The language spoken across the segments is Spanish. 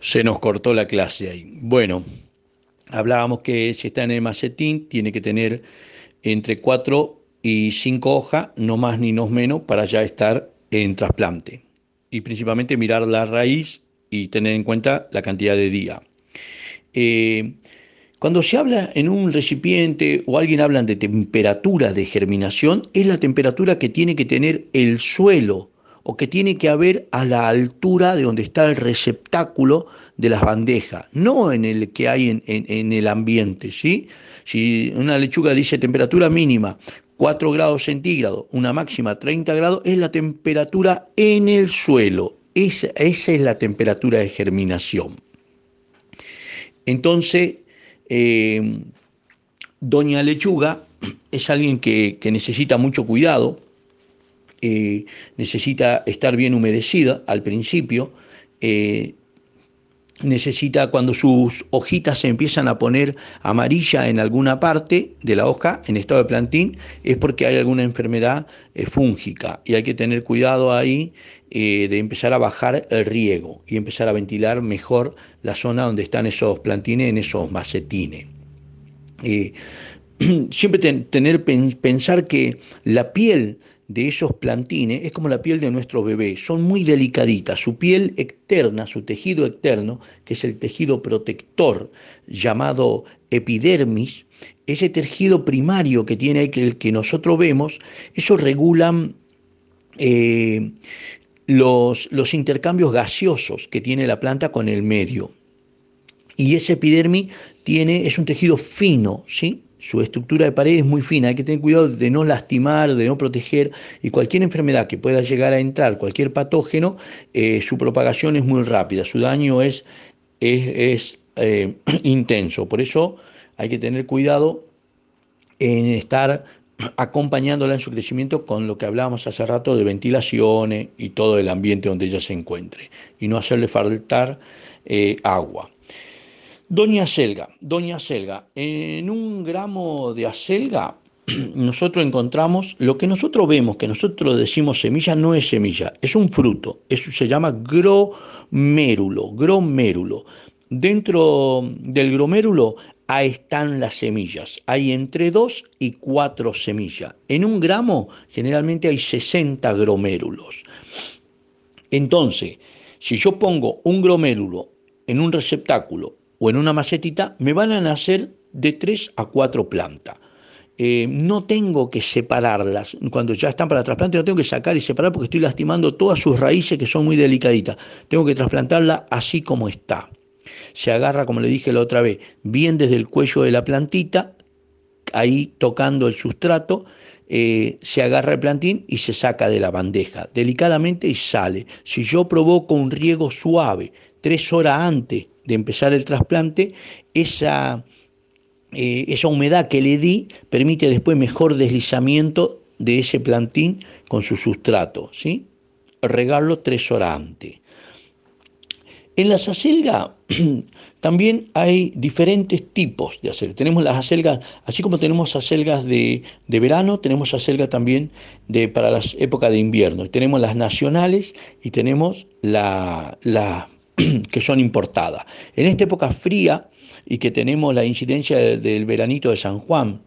Se nos cortó la clase ahí. Bueno, hablábamos que si está en el macetín, tiene que tener entre 4 y 5 hojas, no más ni no menos, para ya estar en trasplante. Y principalmente mirar la raíz y tener en cuenta la cantidad de día. Eh, cuando se habla en un recipiente o alguien habla de temperatura de germinación, es la temperatura que tiene que tener el suelo o que tiene que haber a la altura de donde está el receptáculo de las bandejas, no en el que hay en, el ambiente. ¿sí? Si una lechuga dice temperatura mínima 4 grados centígrados, una máxima 30 grados, es la temperatura en el suelo. Esa, esa es la temperatura de germinación. Entonces, eh, doña Lechuga es alguien que, necesita mucho cuidado, eh, necesita estar bien humedecida al principio, eh, necesita cuando sus hojitas se empiezan a poner amarilla en alguna parte de la hoja en estado de plantín, es porque hay alguna enfermedad fúngica y hay que tener cuidado ahí de empezar a bajar el riego y empezar a ventilar mejor la zona donde están esos plantines en esos macetines. siempre tener, pensar que la piel de esos plantines es como la piel de nuestro bebé, son muy delicaditas, su piel externa, su tejido externo, que es el tejido protector llamado epidermis, ese tejido primario que tiene el que nosotros vemos, eso regulan eh, los, los intercambios gaseosos que tiene la planta con el medio. Y ese epidermis tiene, es un tejido fino, ¿sí? Su estructura de pared es muy fina, hay que tener cuidado de no lastimar, de no proteger, y cualquier enfermedad que pueda llegar a entrar, cualquier patógeno, eh, su propagación es muy rápida, su daño es, eh, intenso. Por eso hay que tener cuidado en estar acompañándola en su crecimiento con lo que hablábamos hace rato de ventilaciones y todo el ambiente donde ella se encuentre y no hacerle faltar eh, agua. Doña Selga, Doña Selga, en un gramo de acelga nosotros encontramos lo que nosotros vemos, que nosotros decimos semilla, no es semilla, es un fruto, eso se llama gromérulo, gromérulo. Dentro del gromérulo ahí están las semillas. Hay entre 2 y 4 semillas. En un gramo generalmente hay 60 gromérulos. Entonces, si yo pongo un gromérulo en un receptáculo o en una macetita, me van a nacer de 3 a 4 plantas. Eh, no tengo que separarlas. Cuando ya están para trasplante, no tengo que sacar y separar porque estoy lastimando todas sus raíces que son muy delicaditas. Tengo que trasplantarla así como está se agarra, como le dije la otra vez, bien desde el cuello de la plantita, ahí tocando el sustrato, eh, se agarra el plantín y se saca de la bandeja, delicadamente y sale. Si yo provoco un riego suave tres horas antes de empezar el trasplante, esa, eh, esa humedad que le di permite después mejor deslizamiento de ese plantín con su sustrato, ¿sí? Regarlo tres horas antes. En las acelgas también hay diferentes tipos de acelgas. Tenemos las acelgas, así como tenemos acelgas de, verano, tenemos acelgas también de, para las épocas de invierno. Tenemos las nacionales y tenemos las la, que son importadas. En esta época fría y que tenemos la incidencia del, veranito de San Juan,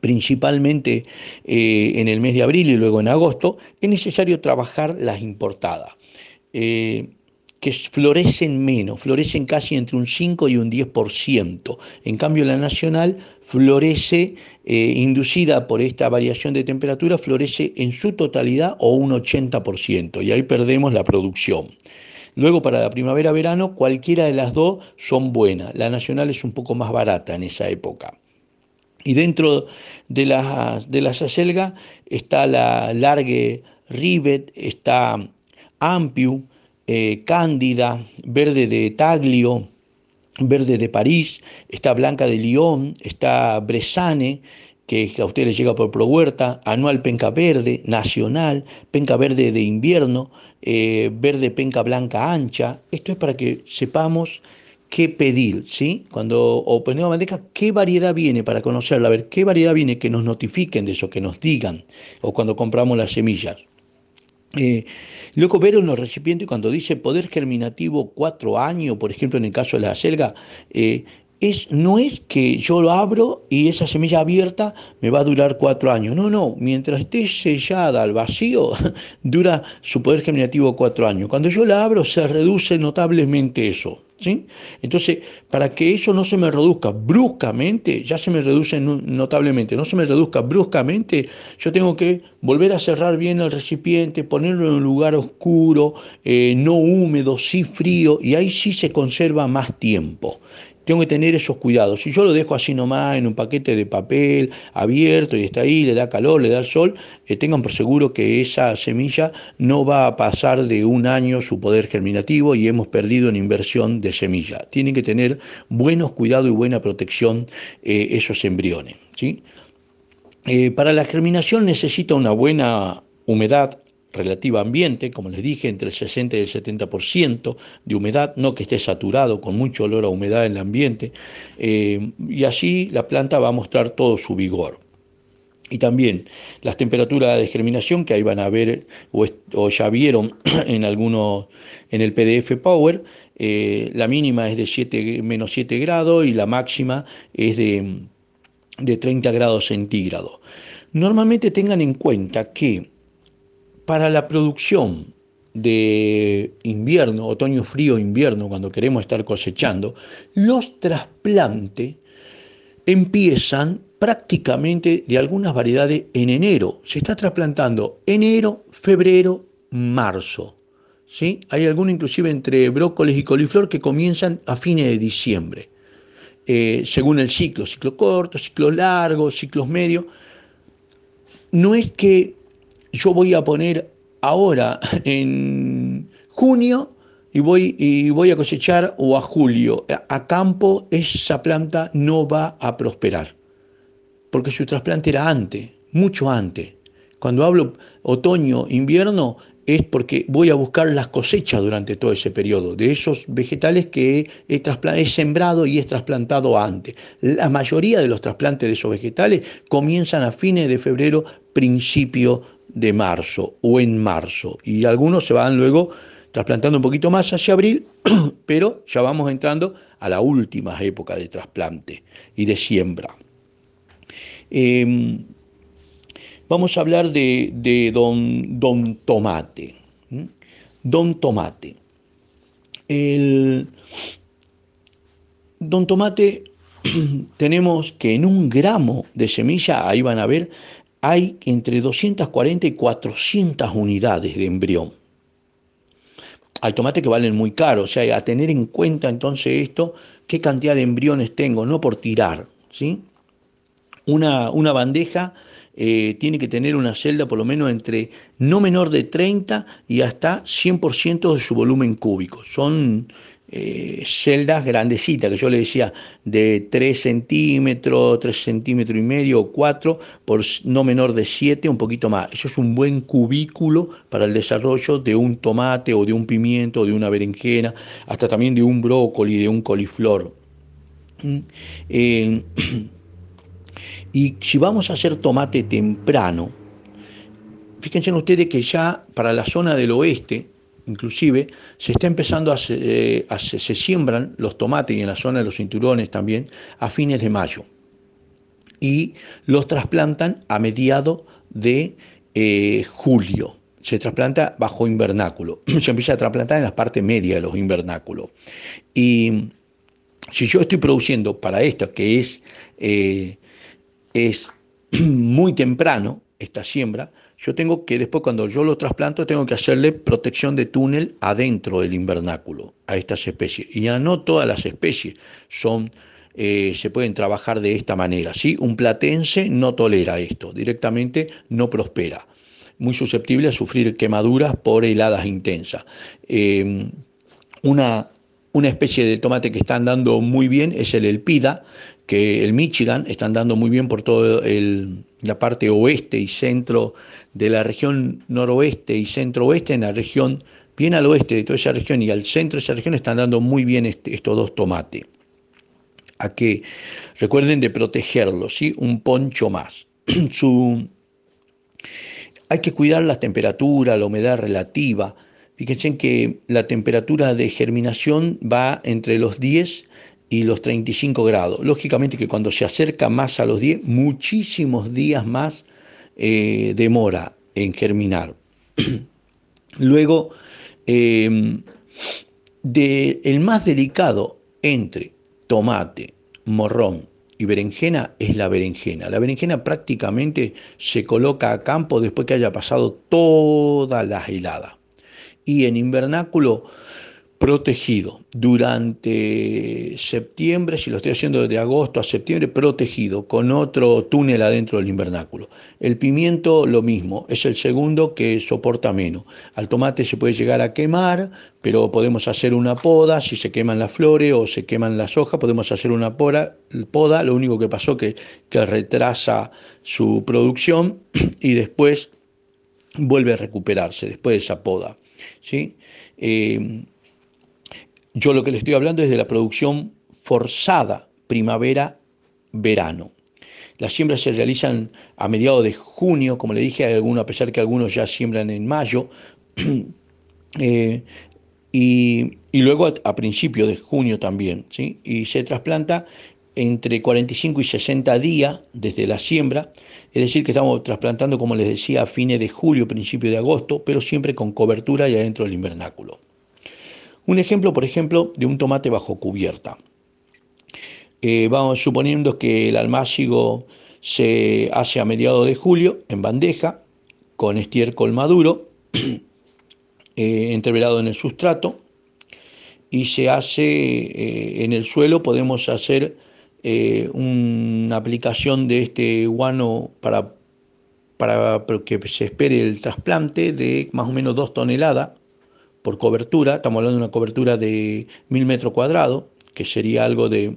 principalmente eh, en el mes de abril y luego en agosto, es necesario trabajar las importadas. Eh, que florecen menos, florecen casi entre un 5 y un 10%. En cambio, la nacional florece, eh, inducida por esta variación de temperatura, florece en su totalidad o un 80%, y ahí perdemos la producción. Luego, para la primavera-verano, cualquiera de las dos son buenas. La nacional es un poco más barata en esa época. Y dentro de las, de las acelgas está la Largue Rivet, está Ampiu, eh, Cándida, verde de Taglio, verde de París, está Blanca de Lyon, está Bresane, que a ustedes les llega por Pro Huerta, anual penca verde, nacional, penca verde de invierno, eh, verde penca blanca ancha. Esto es para que sepamos qué pedir, ¿sí? Cuando ponemos bandeja, qué variedad viene para conocerla, a ver qué variedad viene que nos notifiquen de eso, que nos digan, o cuando compramos las semillas. Eh, luego ver en los recipientes cuando dice poder germinativo cuatro años, por ejemplo en el caso de la selga, eh, es, no es que yo lo abro y esa semilla abierta me va a durar cuatro años. No, no, mientras esté sellada al vacío, dura su poder germinativo cuatro años. Cuando yo la abro se reduce notablemente eso. ¿Sí? Entonces, para que eso no se me reduzca bruscamente, ya se me reduce notablemente, no se me reduzca bruscamente, yo tengo que volver a cerrar bien el recipiente, ponerlo en un lugar oscuro, eh, no húmedo, sí frío, y ahí sí se conserva más tiempo tengo que tener esos cuidados. Si yo lo dejo así nomás en un paquete de papel abierto y está ahí, le da calor, le da el sol, eh, tengan por seguro que esa semilla no va a pasar de un año su poder germinativo y hemos perdido en inversión de semilla. Tienen que tener buenos cuidados y buena protección eh, esos embriones. ¿sí? Eh, para la germinación necesita una buena humedad relativa ambiente, como les dije, entre el 60 y el 70% de humedad, no que esté saturado con mucho olor a humedad en el ambiente, eh, y así la planta va a mostrar todo su vigor. Y también las temperaturas de germinación que ahí van a ver o, ya vieron en en el PDF Power, eh, la mínima es de 7, menos 7 grados y la máxima es de, de 30 grados centígrados. Normalmente tengan en cuenta que para la producción de invierno, otoño frío, invierno, cuando queremos estar cosechando, los trasplantes empiezan prácticamente de algunas variedades en enero. Se está trasplantando enero, febrero, marzo. ¿sí? Hay algunos inclusive entre brócolis y coliflor que comienzan a fines de diciembre, eh, según el ciclo, ciclo corto, ciclo largo, ciclos medios. No es que yo voy a poner ahora en junio y voy, y voy a cosechar o a julio. A campo esa planta no va a prosperar, porque su trasplante era antes, mucho antes. Cuando hablo otoño, invierno, es porque voy a buscar las cosechas durante todo ese periodo, de esos vegetales que he, he, sembrado y he trasplantado antes. La mayoría de los trasplantes de esos vegetales comienzan a fines de febrero, principio de marzo o en marzo. Y algunos se van luego trasplantando un poquito más hacia abril, pero ya vamos entrando a la última época de trasplante y de siembra. Em, vamos a hablar de, don, don, Tomate. Don Tomate. El, don Tomate tenemos que en un gramo de semilla, ahí van a ver, hay entre 240 y 400 unidades de embrión. Hay tomates que valen muy caro, o sea, a tener en cuenta entonces esto, qué cantidad de embriones tengo, no por tirar, ¿sí? Una, una bandeja eh, tiene que tener una celda por lo menos entre no menor de 30 y hasta 100% de su volumen cúbico. Son eh, celdas grandecitas, que yo le decía de 3 centímetros, 3 centímetros y medio o 4, por no menor de 7, un poquito más. Eso es un buen cubículo para el desarrollo de un tomate o de un pimiento, o de una berenjena, hasta también de un brócoli, de un coliflor. ¿Mm? Eh, y si vamos a hacer tomate temprano, fíjense ustedes que ya para la zona del oeste, inclusive se está empezando a, eh, se siembran los tomates y en la zona de los cinturones también a fines de mayo y los trasplantan a mediados de eh, julio. Se trasplanta bajo invernáculo. Se empieza a trasplantar en la parte media de los invernáculos. Y si yo estoy produciendo para esto, que es, eh, es muy temprano, esta siembra, yo tengo que después cuando yo lo trasplanto tengo que hacerle protección de túnel adentro del invernáculo a estas especies. Y ya no todas las especies son, eh, se pueden trabajar de esta manera. ¿sí? Un platense no tolera esto, directamente no prospera. Muy susceptible a sufrir quemaduras por heladas intensas. Em, una, una especie de tomate que está andando muy bien es el elpida, que el Michigan está andando muy bien por toda la parte oeste y centro de la región noroeste y centro-oeste, en la región, bien al oeste de toda esa región y al centro de esa región están dando muy bien este, estos dos tomates. A que recuerden de protegerlos, ¿sí? un poncho más. Su, hay que cuidar la temperatura, la humedad relativa. Fíjense que la temperatura de germinación va entre los 10 y los 35 grados. Lógicamente que cuando se acerca más a los 10, muchísimos días más eh, demora en germinar. Luego, de, el más delicado entre tomate, morrón y berenjena es la berenjena. La berenjena prácticamente se coloca a campo después que haya pasado toda la helada. Y en invernáculo protegido durante septiembre, si lo estoy haciendo de agosto a septiembre, protegido con otro túnel adentro del invernáculo. El pimiento lo mismo, es el segundo que soporta menos. Al tomate se puede llegar a quemar, pero podemos hacer una poda, si se queman las flores o se queman las hojas, podemos hacer una poda, poda lo único que pasó que, que retrasa su producción y después vuelve a recuperarse después de esa poda. ¿sí? Eh, yo lo que le estoy hablando es de la producción forzada primavera-verano. Las siembras se realizan a mediados de junio, como le dije, a, a pesar que algunos ya siembran en mayo, eh, y, luego a, principios de junio también, ¿sí? y se trasplanta entre 45 y 60 días desde la siembra, es decir, que estamos trasplantando, como les decía, a fines de julio, principio de agosto, pero siempre con cobertura y adentro del invernáculo. Un ejemplo, por ejemplo, de un tomate bajo cubierta. Eh, vamos suponiendo que el almácigo se hace a mediados de julio en bandeja con estiércol maduro, eh, entreverado en el sustrato, y se hace eh, en el suelo, podemos hacer una aplicación de este guano para, para que se espere el trasplante de más o menos dos toneladas por cobertura, estamos hablando de una cobertura de 1000 metros cuadrados, que sería algo de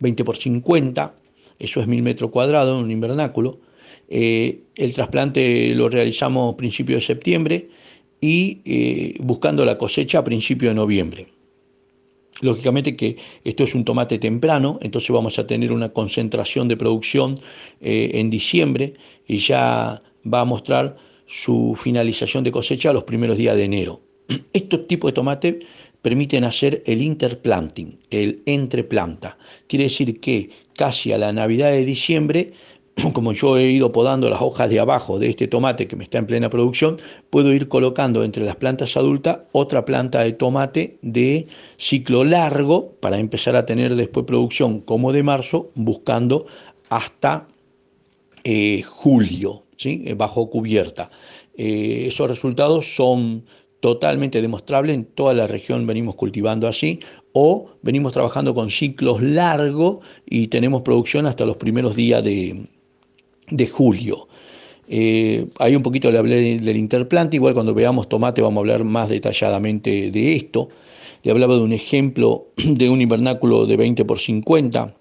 20 por 50, eso es 1000 metros cuadrados en un invernáculo. Eh, el trasplante lo realizamos a principios de septiembre y eh, buscando la cosecha a principios de noviembre. Lógicamente que esto es un tomate temprano, entonces vamos a tener una concentración de producción eh, en diciembre y ya va a mostrar su finalización de cosecha los primeros días de enero. Estos tipos de tomate permiten hacer el interplanting, el entreplanta. Quiere decir que casi a la Navidad de diciembre, como yo he ido podando las hojas de abajo de este tomate que me está en plena producción, puedo ir colocando entre las plantas adultas otra planta de tomate de ciclo largo para empezar a tener después producción como de marzo, buscando hasta eh, julio. Eh, bajo cubierta. Eh, esos resultados son totalmente demostrables, en toda la región venimos cultivando así, o venimos trabajando con ciclos largos y tenemos producción hasta los primeros días de, julio. Eh, hay un poquito le hablé del interplante, igual cuando veamos tomate vamos a hablar más detalladamente de esto. Le hablaba de un ejemplo de un invernáculo de 20 por 50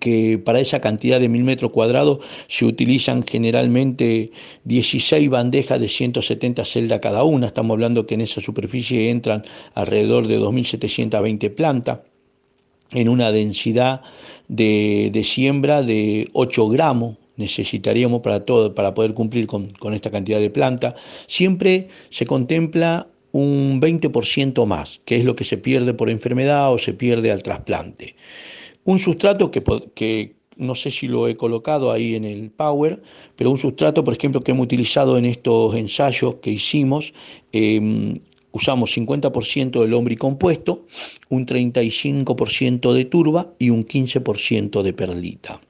que para esa cantidad de mil metros cuadrados se utilizan generalmente 16 bandejas de 170 celdas cada una. Estamos hablando que en esa superficie entran alrededor de 2.720 plantas en una densidad de, siembra de 8 gramos necesitaríamos para, todo, para poder cumplir con, con esta cantidad de planta. Siempre se contempla un 20% más, que es lo que se pierde por enfermedad o se pierde al trasplante. Un sustrato que, no sé si lo he colocado ahí en el Power, pero un sustrato, por ejemplo, que hemos utilizado en estos ensayos que hicimos, em, usamos 50% del hombre compuesto, un 35% de turba y un 15% de perlita.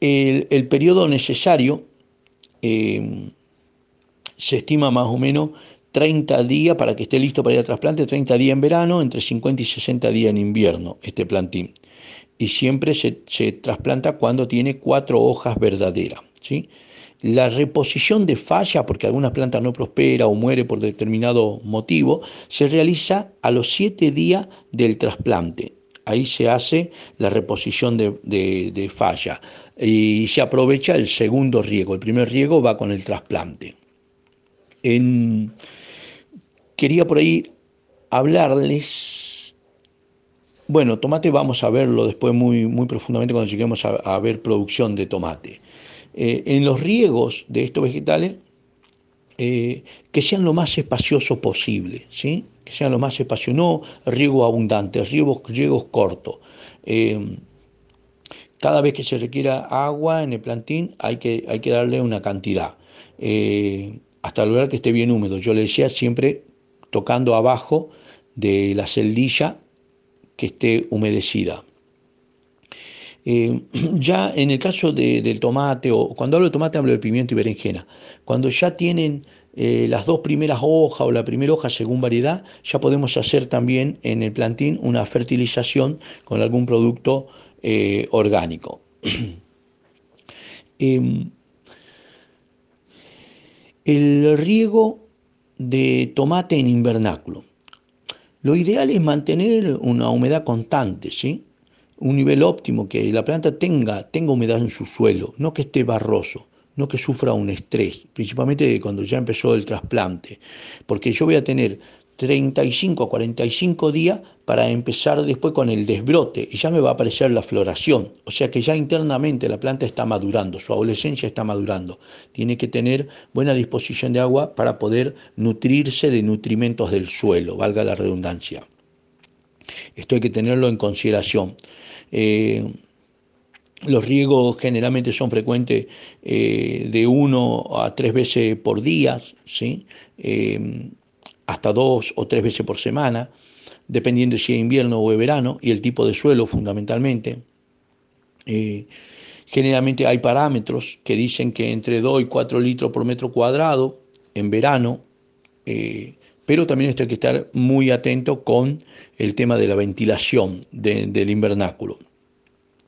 El, periodo necesario em, se estima más o menos 30 días para que esté listo para ir a trasplante, 30 días en verano, entre 50 y 60 días en invierno, este plantín. Y siempre se, trasplanta cuando tiene cuatro hojas verdaderas. ¿sí? La reposición de falla, porque alguna planta no prospera o muere por determinado motivo, se realiza a los 7 días del trasplante. Ahí se hace la reposición de, de falla y se aprovecha el segundo riego. El primer riego va con el trasplante. En, quería por ahí hablarles. Bueno, tomate vamos a verlo después muy, muy profundamente cuando lleguemos a, ver producción de tomate. eh, en los riegos de estos vegetales, eh, que sean lo más espacioso posible, ¿sí? que sean lo más espacioso, no riego abundante, riegos, riegos cortos. Eh, cada vez que se requiera agua en el plantín hay que, hay que darle una cantidad, hasta lograr que esté bien húmedo. Yo le decía siempre tocando abajo de la celdilla que esté humedecida. Eh, ya en el caso del tomate, o cuando hablo de tomate hablo de pimiento y berenjena, cuando ya tienen eh, las dos primeras hojas o la primera hoja según variedad, ya podemos hacer también en el plantín una fertilización con algún producto eh, orgánico. Em, el riego de tomate en invernáculo. Lo ideal es mantener una humedad constante, ¿sí? un nivel óptimo, que la planta tenga, tenga humedad en su suelo, no que esté barroso, no que sufra un estrés, principalmente cuando ya empezó el trasplante, porque yo voy a tener 35 a 45 días para empezar después con el desbrote y ya me va a aparecer la floración, o sea que ya internamente la planta está madurando, su adolescencia está madurando, tiene que tener buena disposición de agua para poder nutrirse de nutrimentos del suelo, valga la redundancia. Esto hay que tenerlo en consideración. Eh, los riegos generalmente son frecuentes eh, de uno a tres veces por día, ¿sí? Eh, hasta dos o tres veces por semana, dependiendo si es invierno o es verano, y el tipo de suelo fundamentalmente. generalmente hay parámetros que dicen que entre 2 y 4 litros por metro cuadrado en verano, pero también esto hay que estar muy atento con el tema de la ventilación del invernáculo.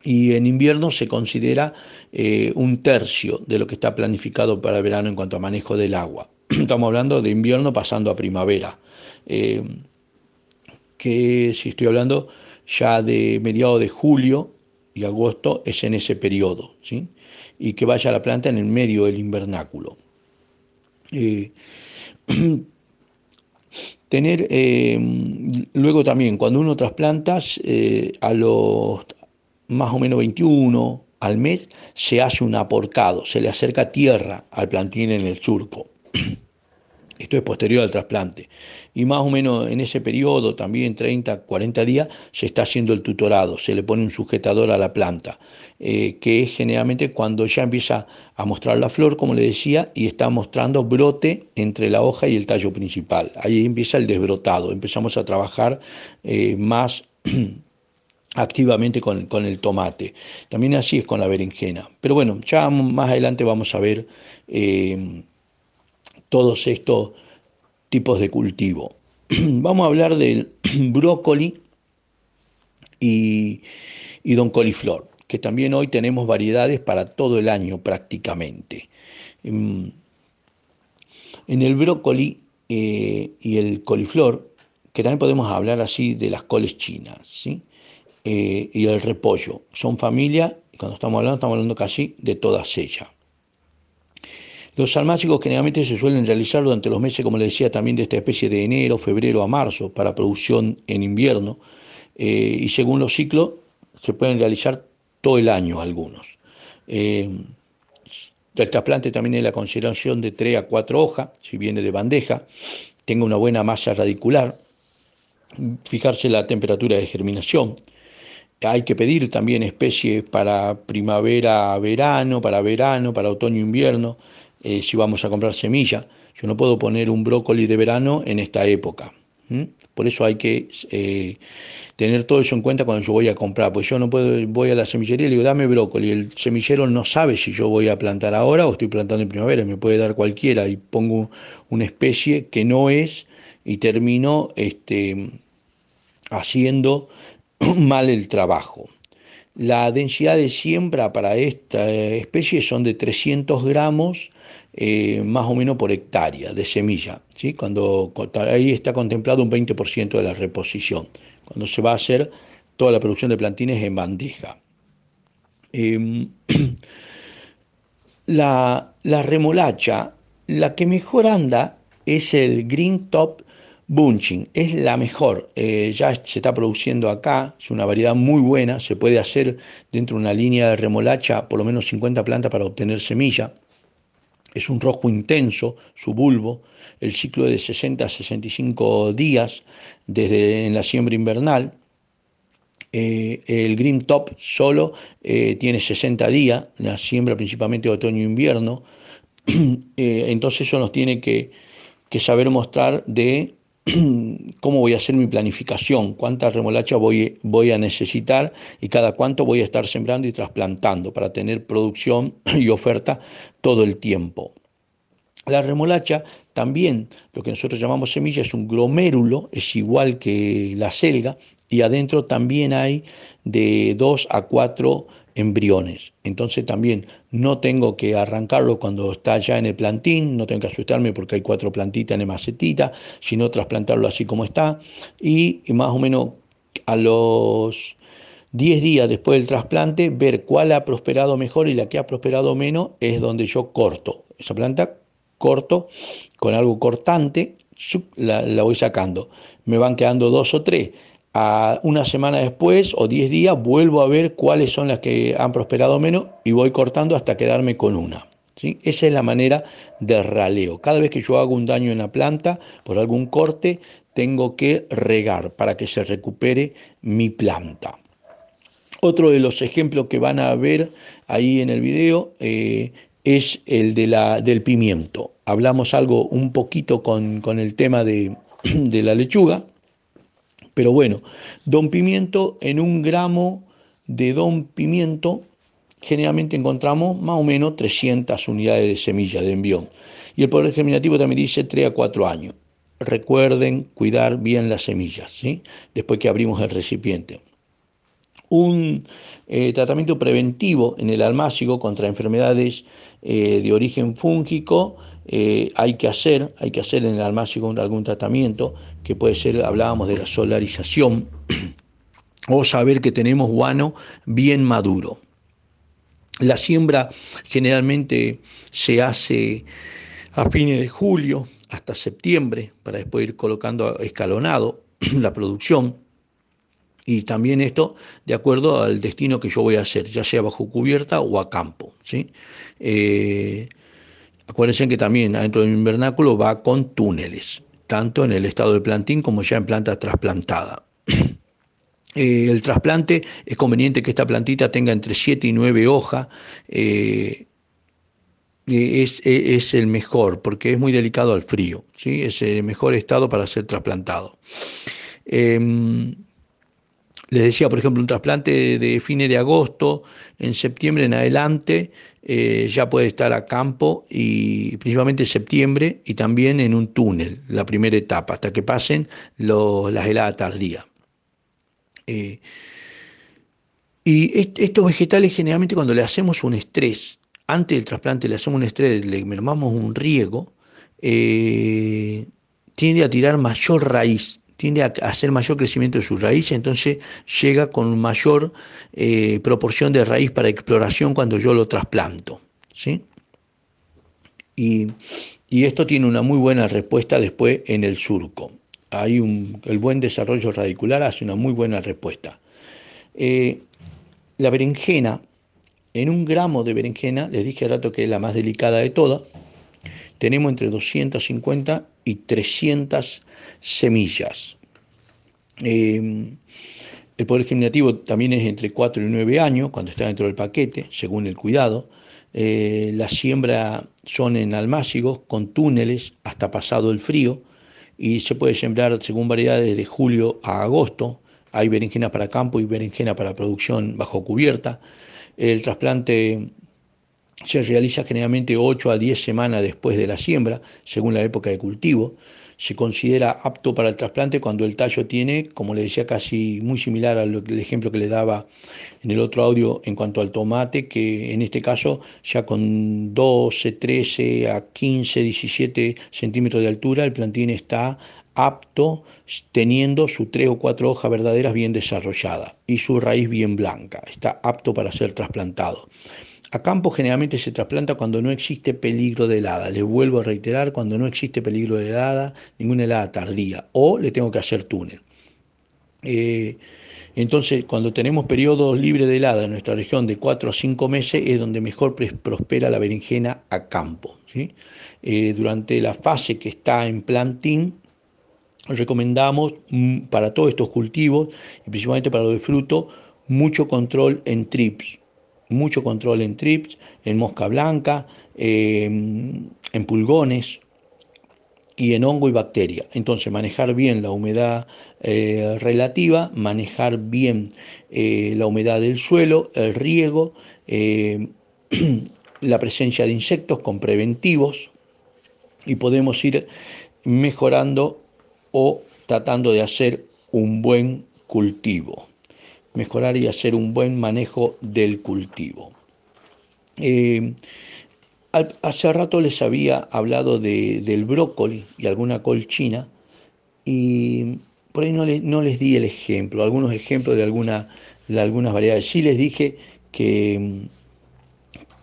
Y en invierno se considera eh, un tercio de lo que está planificado para el verano en cuanto a manejo del agua. Estamos hablando de invierno pasando a primavera, eh, que si estoy hablando ya de mediados de julio y agosto es en ese periodo, ¿sí? y que vaya la planta en el medio del invernáculo. Eh, tener eh, luego también cuando uno trasplanta a los más o menos 21 al mes se hace un aporcado, se le acerca tierra al plantín en el surco. Esto es posterior al trasplante. Y más o menos en ese periodo, también 30, 40 días, se está haciendo el tutorado, se le pone un sujetador a la planta, eh, que es generalmente cuando ya empieza a mostrar la flor, como le decía, y está mostrando brote entre la hoja y el tallo principal. Ahí empieza el desbrotado, empezamos a trabajar eh, más activamente con, el tomate. También así es con la berenjena. Pero bueno, ya más adelante vamos a ver... Eh, todos estos tipos de cultivo. Vamos a hablar del brócoli y, don coliflor, que también hoy tenemos variedades para todo el año prácticamente. Mm, en el brócoli eh, y el coliflor, que también podemos hablar así de las coles chinas, ¿sí? Eh, y el repollo, son familia, y cuando estamos hablando, estamos hablando casi de todas ellas. Los salmáticos generalmente se suelen realizar durante los meses, como les decía, también de esta especie de enero, febrero a marzo, para producción en invierno, eh, y según los ciclos se pueden realizar todo el año algunos. Eh, el trasplante también es la consideración de 3 a 4 hojas, si viene de bandeja, tenga una buena masa radicular, fijarse la temperatura de germinación. Hay que pedir también especies para primavera, verano, para verano, para otoño, invierno, eh, si vamos a comprar semilla. Yo no puedo poner un brócoli de verano en esta época. Por eso hay que eh, tener todo eso en cuenta cuando yo voy a comprar. Pues yo no puedo, voy a la semillería y le digo, dame brócoli. El semillero no sabe si yo voy a plantar ahora o estoy plantando en primavera. Me puede dar cualquiera y pongo una especie que no es y termino este, haciendo mal el trabajo. La densidad de siembra para esta especie son de 300 gramos eh, más o menos por hectárea de semilla. ¿sí? Cuando, ahí está contemplado un 20% de la reposición, cuando se va a hacer toda la producción de plantines en bandeja. Em, la, remolacha, la que mejor anda es el Green Top Bunching es la mejor, eh, ya se está produciendo acá, es una variedad muy buena, se puede hacer dentro de una línea de remolacha por lo menos 50 plantas para obtener semilla. Es un rojo intenso, su bulbo, el ciclo de 60 a 65 días desde en la siembra invernal. Eh, el Green Top solo eh, tiene 60 días, la siembra principalmente otoño-invierno. entonces eso nos tiene que, que saber mostrar de cómo voy a hacer mi planificación, cuánta remolacha voy, a necesitar y cada cuánto voy a estar sembrando y trasplantando para tener producción y oferta todo el tiempo. La remolacha también, lo que nosotros llamamos semilla, es un glomérulo, es igual que la selga, y adentro también hay de 2 a 4 embriones. Entonces también no tengo que arrancarlo cuando está ya en el plantín, no tengo que asustarme porque hay cuatro plantitas en macetita, sino trasplantarlo así como está. Y más o menos a los 10 días después del trasplante, ver cuál ha prosperado mejor y la que ha prosperado menos es donde yo corto. Esa planta corto con algo cortante, la, la voy sacando. Me van quedando dos o tres una semana después o 10 días vuelvo a ver cuáles son las que han prosperado menos y voy cortando hasta quedarme con una. Esa es la manera de raleo. Cada vez que yo hago un daño en la planta por algún corte, tengo que regar para que se recupere mi planta. Otro de los ejemplos que van a ver ahí en el video eh, es el de la, del pimiento. Hablamos algo un poquito con, el tema de, de la lechuga pero bueno, don pimiento, en un gramo de don pimiento, generalmente encontramos más o menos 300 unidades de semilla de envión. Y el poder germinativo también dice 3 a 4 años. Recuerden cuidar bien las semillas, ¿sí? después que abrimos el recipiente. Un eh, tratamiento preventivo en el almácigo contra enfermedades eh, de origen fúngico eh, hay que hacer, hay que hacer en el almácigo algún tratamiento, que puede ser, hablábamos de la solarización, o saber que tenemos guano bien maduro. La siembra generalmente se hace a fines de julio hasta septiembre, para después ir colocando escalonado la producción. Y también esto de acuerdo al destino que yo voy a hacer, ya sea bajo cubierta o a campo. ¿sí? Eh, Acuérdense que también dentro del invernáculo va con túneles, tanto en el estado de plantín como ya en planta trasplantada. Eh, el trasplante es conveniente que esta plantita tenga entre 7 y 9 hojas. Eh, es, es, el mejor porque es muy delicado al frío, ¿sí? es el mejor estado para ser trasplantado. Em, les decía, por ejemplo, un trasplante de fines de agosto, en septiembre en adelante, eh, ya puede estar a campo y principalmente en septiembre y también en un túnel, la primera etapa, hasta que pasen las heladas tardías. Eh, y estos vegetales generalmente cuando le hacemos un estrés, antes del trasplante le hacemos un estrés, le mermamos un riego, eh, tiende a tirar mayor raíz tiende a hacer mayor crecimiento de su raíz, entonces llega con mayor eh, proporción de raíz para exploración cuando yo lo trasplanto. ¿sí? Y, esto tiene una muy buena respuesta después en el surco. Hay un, el buen desarrollo radicular hace una muy buena respuesta. Eh, la berenjena, en un gramo de berenjena, les dije al rato que es la más delicada de todas, tenemos entre 250 y 300 semillas. Em, el poder germinativo también es entre 4 y 9 años, cuando está dentro del paquete, según el cuidado. Eh, la siembra son en almácigos, con túneles hasta pasado el frío, y se puede sembrar según variedades de julio a agosto. Hay berenjena para campo y berenjena para producción bajo cubierta. El trasplante se realiza generalmente 8 a 10 semanas después de la siembra, según la época de cultivo. Se considera apto para el trasplante cuando el tallo tiene, como le decía, casi muy similar al ejemplo que le daba en el otro audio en cuanto al tomate, que en este caso ya con 12, 13 a 15, 17 centímetros de altura, el plantín está apto teniendo sus tres o cuatro hojas verdaderas bien desarrolladas y su raíz bien blanca. Está apto para ser trasplantado. A campo generalmente se trasplanta cuando no existe peligro de helada. Les vuelvo a reiterar, cuando no existe peligro de helada, ninguna helada tardía. O le tengo que hacer túnel. Eh, entonces, cuando tenemos periodos libres de helada en nuestra región de 4 a 5 meses, es donde mejor prospera la berenjena a campo. Eh, durante la fase que está en plantín, recomendamos mm, para todos estos cultivos, y principalmente para los de fruto, mucho control en trips, mucho control en trips, en mosca blanca, em, en pulgones y en hongo y bacteria. Entonces, manejar bien la humedad eh, relativa, manejar bien eh, la humedad del suelo, el riego, eh, la presencia de insectos con preventivos y podemos ir mejorando o tratando de hacer un buen cultivo mejorar y hacer un buen manejo del cultivo. Eh, hace rato les había hablado del brócoli y alguna colchina y por ahí no, no, les di el ejemplo, algunos ejemplos de, alguna, de algunas variedades. Sí les dije que,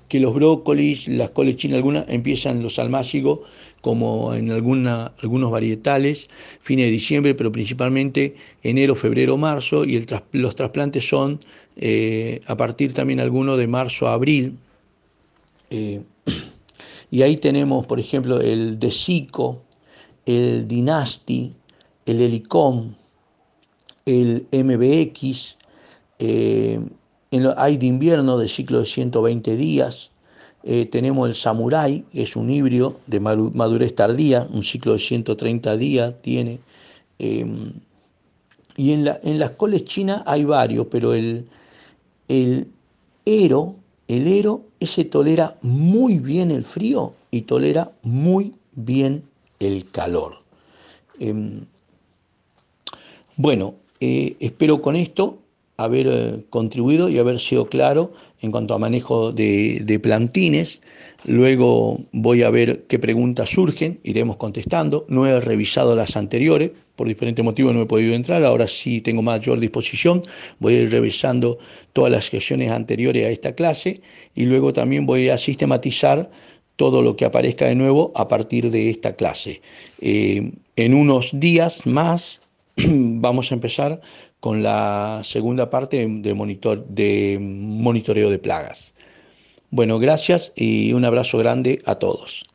que los brócolis, las colchinas, algunas empiezan los almácigos como en alguna, algunos varietales, fines de diciembre, pero principalmente enero, febrero, marzo, y los trasplantes son eh, a partir también algunos de marzo a abril. Eh, y ahí tenemos, por ejemplo, el Desico, el Dynasty, el Helicom, el MBX, eh, hay de invierno de ciclo de 120 días, eh, tenemos el Samurai, es un híbrido de madurez tardía, un ciclo de 130 días tiene. Em, y en, la, en, las coles chinas hay varios, pero el, el Ero, el Ero, ese tolera muy bien el frío y tolera muy bien el calor. Em, bueno, eh, espero con esto haber eh, contribuido y haber sido claro en cuanto a manejo de, plantines. Luego voy a ver qué preguntas surgen, iremos contestando. No he revisado las anteriores, por diferentes motivos no he podido entrar, ahora sí tengo mayor disposición. Voy a ir revisando todas las sesiones anteriores a esta clase y luego también voy a sistematizar todo lo que aparezca de nuevo a partir de esta clase. Eh, en unos días más vamos a empezar con la segunda parte de, monitor, de monitoreo de plagas. Bueno, gracias y un abrazo grande a todos.